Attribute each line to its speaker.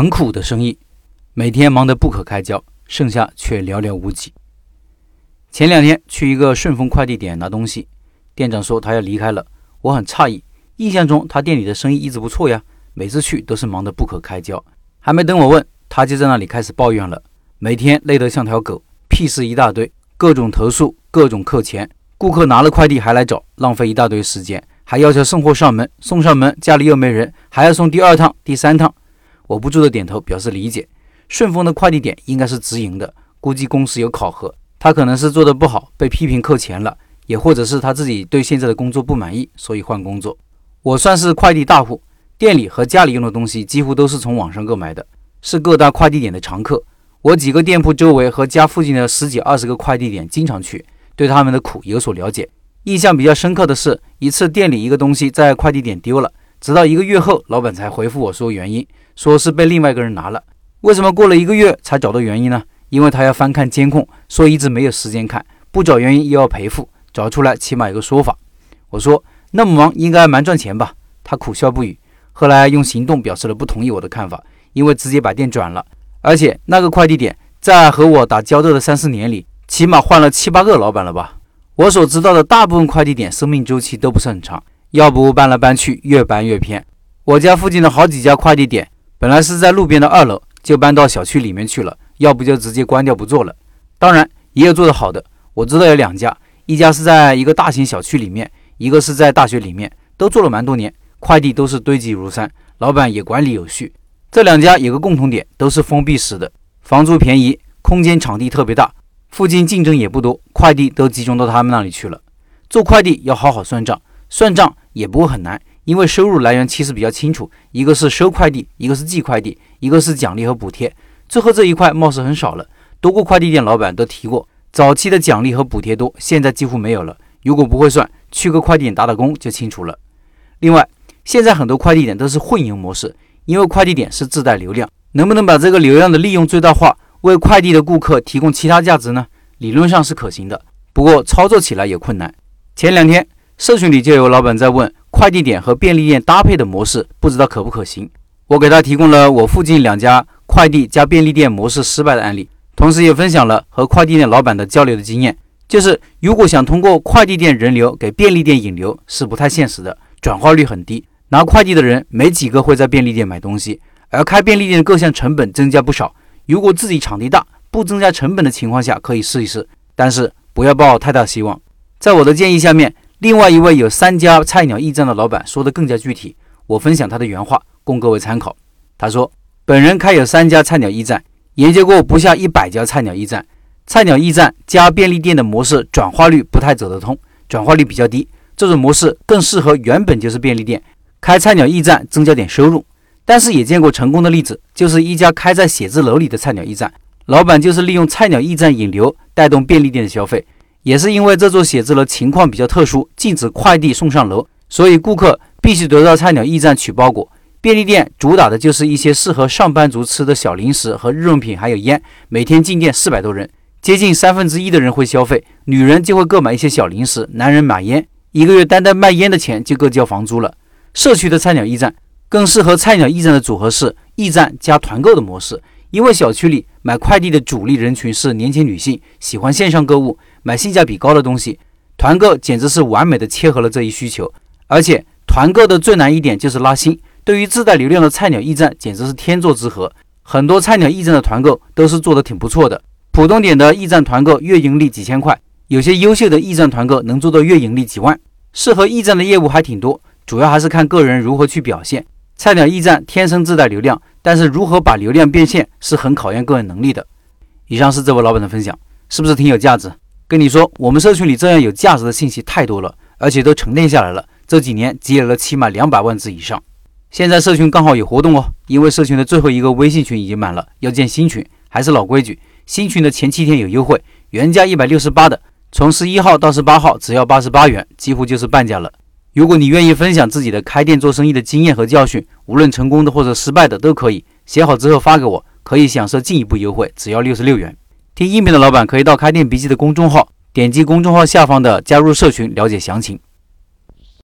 Speaker 1: 很苦的生意，每天忙得不可开交，剩下却寥寥无几。前两天去一个顺丰快递点拿东西，店长说他要离开了，我很诧异。印象中他店里的生意一直不错呀，每次去都是忙得不可开交。还没等我问，他就在那里开始抱怨了，每天累得像条狗，屁事一大堆，各种投诉，各种扣钱，顾客拿了快递还来找，浪费一大堆时间，还要求送货上门，送上门家里又没人，还要送第二趟、第三趟。我不住的点头表示理解。顺丰的快递点应该是直营的，估计公司有考核。他可能是做的不好，被批评扣钱了，也或者是他自己对现在的工作不满意，所以换工作。我算是快递大户，店里和家里用的东西几乎都是从网上购买的，是各大快递点的常客。我几个店铺周围和家附近的十几二十个快递点经常去，对他们的苦有所了解。印象比较深刻的是一次店里一个东西在快递点丢了，直到一个月后，老板才回复我说原因。说是被另外一个人拿了，为什么过了一个月才找到原因呢？因为他要翻看监控，说一直没有时间看，不找原因又要赔付，找出来起码有个说法。我说那么忙应该蛮赚钱吧？他苦笑不语。后来用行动表示了不同意我的看法，因为直接把店转了。而且那个快递点在和我打交道的三四年里，起码换了七八个老板了吧？我所知道的大部分快递点生命周期都不是很长，要不搬来搬去，越搬越偏。我家附近的好几家快递点。本来是在路边的二楼，就搬到小区里面去了，要不就直接关掉不做了。当然也有做得好的，我知道有两家，一家是在一个大型小区里面，一个是在大学里面，都做了蛮多年，快递都是堆积如山，老板也管理有序。这两家有个共同点，都是封闭式的，房租便宜，空间场地特别大，附近竞争也不多，快递都集中到他们那里去了。做快递要好好算账，算账也不会很难。因为收入来源其实比较清楚，一个是收快递，一个是寄快递，一个是奖励和补贴。最后这一块貌似很少了，多个快递店老板都提过，早期的奖励和补贴多，现在几乎没有了。如果不会算，去个快递点打打工就清楚了。另外，现在很多快递点都是混营模式，因为快递点是自带流量，能不能把这个流量的利用最大化，为快递的顾客提供其他价值呢？理论上是可行的，不过操作起来也困难。前两天社群里就有老板在问。快递点和便利店搭配的模式不知道可不可行？我给他提供了我附近两家快递加便利店模式失败的案例，同时也分享了和快递店老板的交流的经验。就是如果想通过快递店人流给便利店引流是不太现实的，转化率很低。拿快递的人没几个会在便利店买东西，而开便利店的各项成本增加不少。如果自己场地大，不增加成本的情况下可以试一试，但是不要抱太大希望。在我的建议下面。另外一位有三家菜鸟驿站的老板说的更加具体，我分享他的原话供各位参考。他说，本人开有三家菜鸟驿站，研究过不下一百家菜鸟驿站，菜鸟驿站加便利店的模式转化率不太走得通，转化率比较低。这种模式更适合原本就是便利店开菜鸟驿站，增加点收入。但是也见过成功的例子，就是一家开在写字楼里的菜鸟驿站，老板就是利用菜鸟驿站引流，带动便利店的消费。也是因为这座写字楼情况比较特殊，禁止快递送上楼，所以顾客必须得到菜鸟驿站取包裹。便利店主打的就是一些适合上班族吃的小零食和日用品，还有烟。每天进店四百多人，接近三分之一的人会消费，女人就会购买一些小零食，男人买烟。一个月单单卖烟的钱就够交房租了。社区的菜鸟驿站更适合菜鸟驿站的组合式驿站加团购的模式，因为小区里买快递的主力人群是年轻女性，喜欢线上购物。买性价比高的东西，团购简直是完美的切合了这一需求。而且团购的最难一点就是拉新，对于自带流量的菜鸟驿站简直是天作之合。很多菜鸟驿站的团购都是做的挺不错的，普通点的驿站团购月盈利几千块，有些优秀的驿站团购能做到月盈利几万。适合驿站的。业务还挺多，主要还是看个人如何去表现。菜鸟驿站天生自带流量，但是如何把流量变现是很考验个人能力的。以上是这位老板的分享，是不是挺有价值？跟你说，我们社群里这样有价值的信息太多了，而且都沉淀下来了。这几年积累了起码两百万字以上。现在社群刚好有活动哦，因为社群的最后一个微信群已经满了，要建新群。还是老规矩，新群的前七天有优惠，原价一百六十八的，从十一号到十八号只要八十八元，几乎就是半价了。如果你愿意分享自己的开店做生意的经验和教训，无论成功的或者失败的都可以，写好之后发给我，可以享受进一步优惠，只要六十六元。听音频的老板可以到开店笔记的公众号，点击公众号下方的加入社群了解详情。